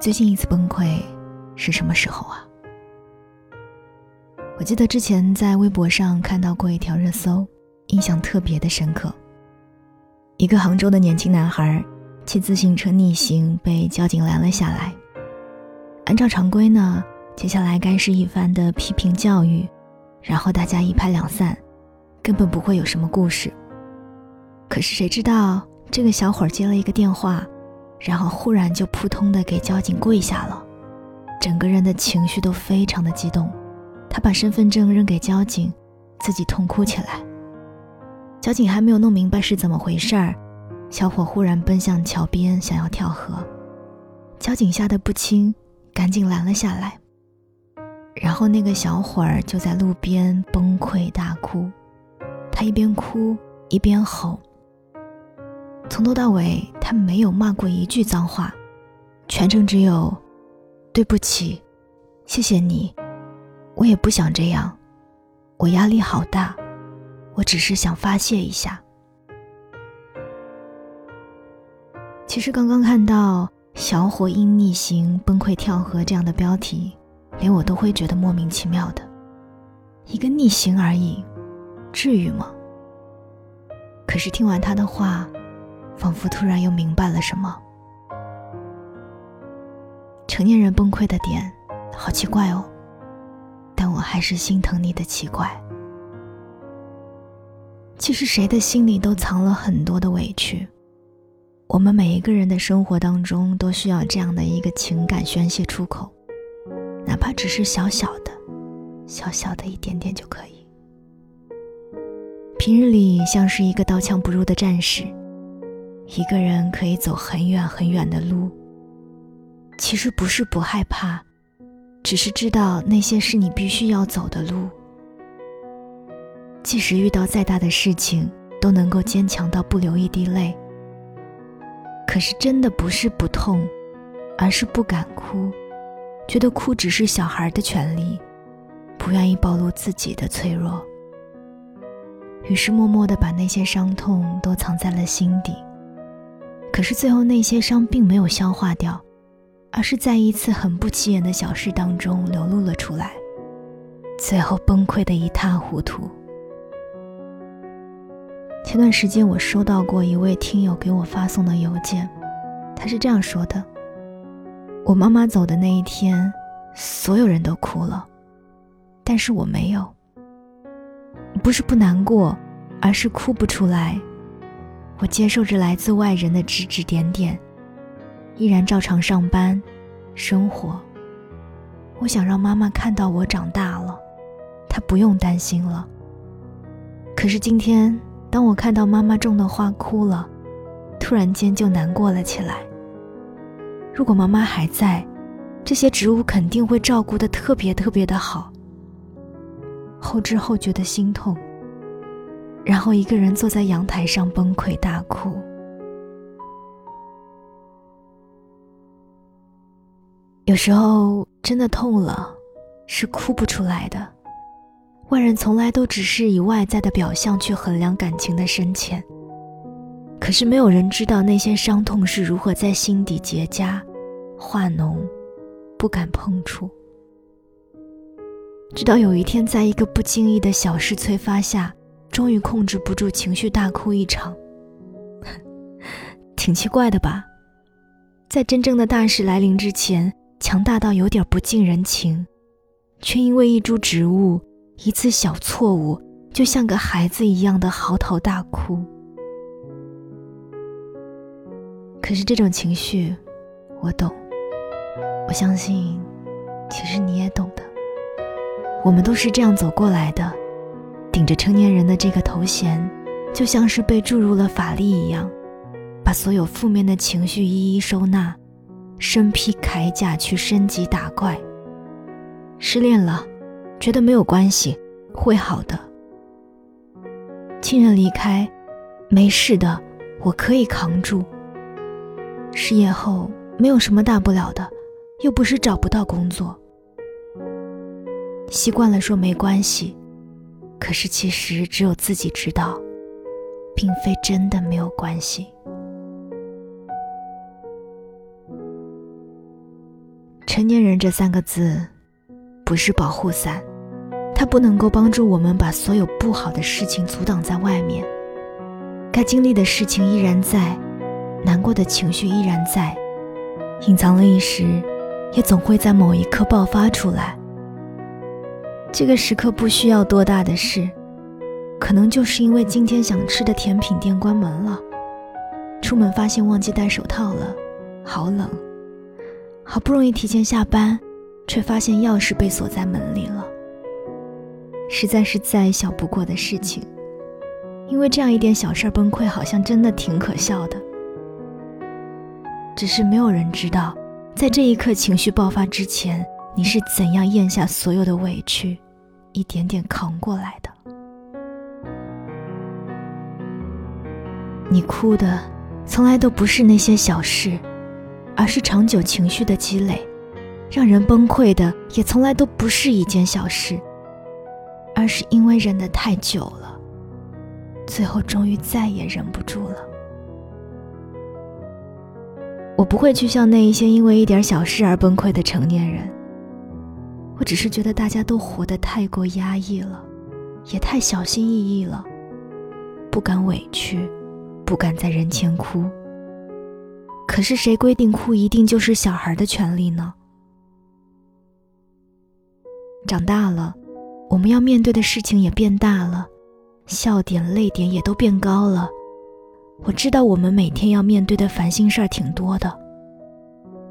最近一次崩溃是什么时候啊？我记得之前在微博上看到过一条热搜，印象特别的深刻。一个杭州的年轻男孩骑自行车逆行被交警拦了下来。按照常规呢，接下来该是一番的批评教育，然后大家一拍两散，根本不会有什么故事。可是谁知道这个小伙接了一个电话。然后忽然就扑通的给交警跪下了，整个人的情绪都非常的激动。他把身份证扔给交警，自己痛哭起来。交警还没有弄明白是怎么回事儿，小伙忽然奔向桥边想要跳河，交警吓得不轻，赶紧拦了下来。然后那个小伙儿就在路边崩溃大哭，他一边哭一边吼。从头到尾，他没有骂过一句脏话，全程只有“对不起，谢谢你，我也不想这样，我压力好大，我只是想发泄一下。”其实刚刚看到“小伙因逆行崩溃跳河”这样的标题，连我都会觉得莫名其妙的。一个逆行而已，至于吗？可是听完他的话。仿佛突然又明白了什么。成年人崩溃的点，好奇怪哦，但我还是心疼你的奇怪。其实谁的心里都藏了很多的委屈，我们每一个人的生活当中都需要这样的一个情感宣泄出口，哪怕只是小小的、小小的一点点就可以。平日里像是一个刀枪不入的战士。一个人可以走很远很远的路。其实不是不害怕，只是知道那些是你必须要走的路。即使遇到再大的事情，都能够坚强到不流一滴泪。可是真的不是不痛，而是不敢哭，觉得哭只是小孩的权利，不愿意暴露自己的脆弱。于是默默的把那些伤痛都藏在了心底。可是最后那些伤并没有消化掉，而是在一次很不起眼的小事当中流露了出来，最后崩溃的一塌糊涂。前段时间我收到过一位听友给我发送的邮件，他是这样说的：“我妈妈走的那一天，所有人都哭了，但是我没有。不是不难过，而是哭不出来。”我接受着来自外人的指指点点，依然照常上班、生活。我想让妈妈看到我长大了，她不用担心了。可是今天，当我看到妈妈种的花枯了，突然间就难过了起来。如果妈妈还在，这些植物肯定会照顾得特别特别的好。后知后觉的心痛。然后一个人坐在阳台上崩溃大哭。有时候真的痛了，是哭不出来的。外人从来都只是以外在的表象去衡量感情的深浅，可是没有人知道那些伤痛是如何在心底结痂、化脓，不敢碰触。直到有一天，在一个不经意的小事催发下。终于控制不住情绪，大哭一场。挺奇怪的吧？在真正的大事来临之前，强大到有点不近人情，却因为一株植物、一次小错误，就像个孩子一样的嚎啕大哭。可是这种情绪，我懂。我相信，其实你也懂的。我们都是这样走过来的。顶着成年人的这个头衔，就像是被注入了法力一样，把所有负面的情绪一一收纳，身披铠甲去升级打怪。失恋了，觉得没有关系，会好的。亲人离开，没事的，我可以扛住。失业后，没有什么大不了的，又不是找不到工作。习惯了说没关系。可是，其实只有自己知道，并非真的没有关系。成年人这三个字，不是保护伞，它不能够帮助我们把所有不好的事情阻挡在外面。该经历的事情依然在，难过的情绪依然在，隐藏了一时，也总会在某一刻爆发出来。这个时刻不需要多大的事，可能就是因为今天想吃的甜品店关门了，出门发现忘记戴手套了，好冷。好不容易提前下班，却发现钥匙被锁在门里了。实在是再小不过的事情，因为这样一点小事崩溃，好像真的挺可笑的。只是没有人知道，在这一刻情绪爆发之前，你是怎样咽下所有的委屈，一点点扛过来的。你哭的，从来都不是那些小事。而是长久情绪的积累，让人崩溃的也从来都不是一件小事，而是因为忍得太久了，最后终于再也忍不住了。我不会去像那一些因为一点小事而崩溃的成年人，我只是觉得大家都活得太过压抑了，也太小心翼翼了，不敢委屈，不敢在人前哭。可是谁规定哭一定就是小孩的权利呢？长大了，我们要面对的事情也变大了，笑点、泪点也都变高了。我知道我们每天要面对的烦心事儿挺多的。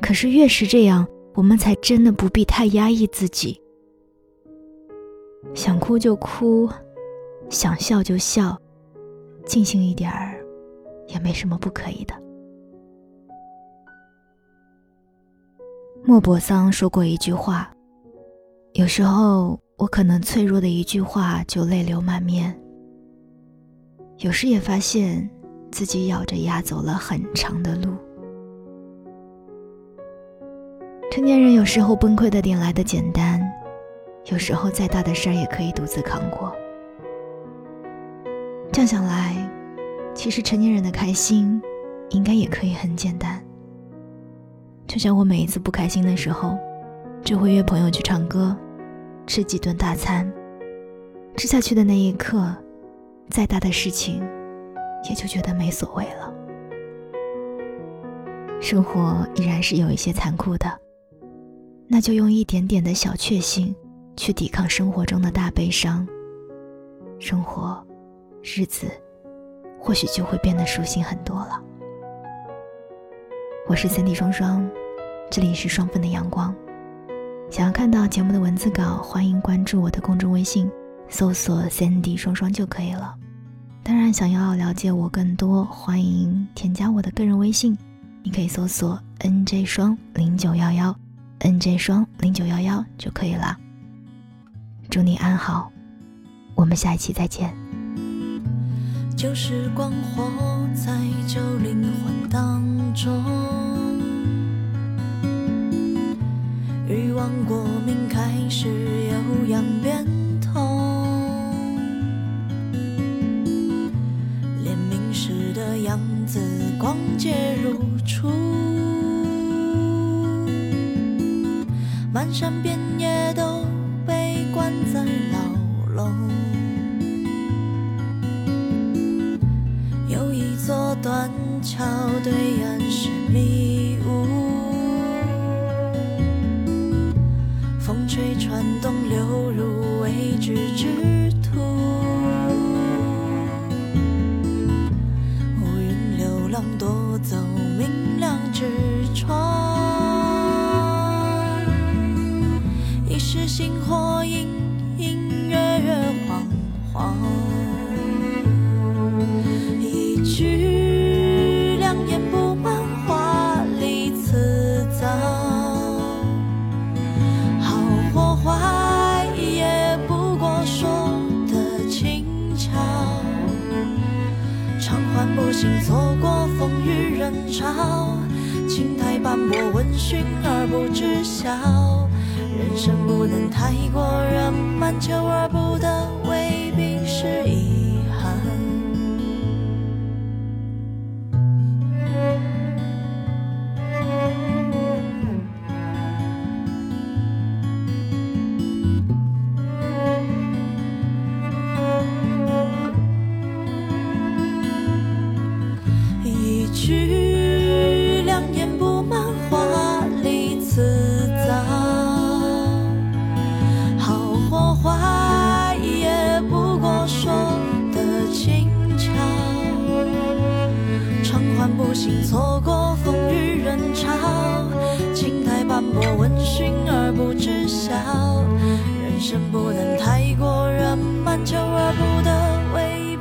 可是越是这样，我们才真的不必太压抑自己。想哭就哭，想笑就笑，尽兴一点儿，也没什么不可以的。莫泊桑说过一句话：“有时候我可能脆弱的一句话就泪流满面。有时也发现自己咬着牙走了很长的路。成年人有时候崩溃的点来的简单，有时候再大的事儿也可以独自扛过。这样想来，其实成年人的开心，应该也可以很简单。”就像我每一次不开心的时候，就会约朋友去唱歌，吃几顿大餐。吃下去的那一刻，再大的事情，也就觉得没所谓了。生活依然是有一些残酷的，那就用一点点的小确幸，去抵抗生活中的大悲伤。生活，日子，或许就会变得舒心很多了。我是三 D 双双。这里是双份的阳光，想要看到节目的文字稿，欢迎关注我的公众微信，搜索 “Sandy 双双”就可以了。当然，想要了解我更多，欢迎添加我的个人微信，你可以搜索 “nj 双零九幺幺 ”，“nj 双零九幺幺”就可以了。祝你安好，我们下一期再见。旧时光活在旧灵魂当中。欲望过敏开始有样变通，怜悯时的样子光洁如初，漫山遍野都被关在君，而不知晓。人生不能太过圆满，求而不得，未必是一我闻讯而不知晓，人生不能太过圆满，求而不得，唯一。